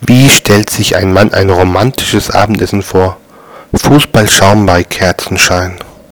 Wie stellt sich ein Mann ein romantisches Abendessen vor? Fußballschaum bei Kerzenschein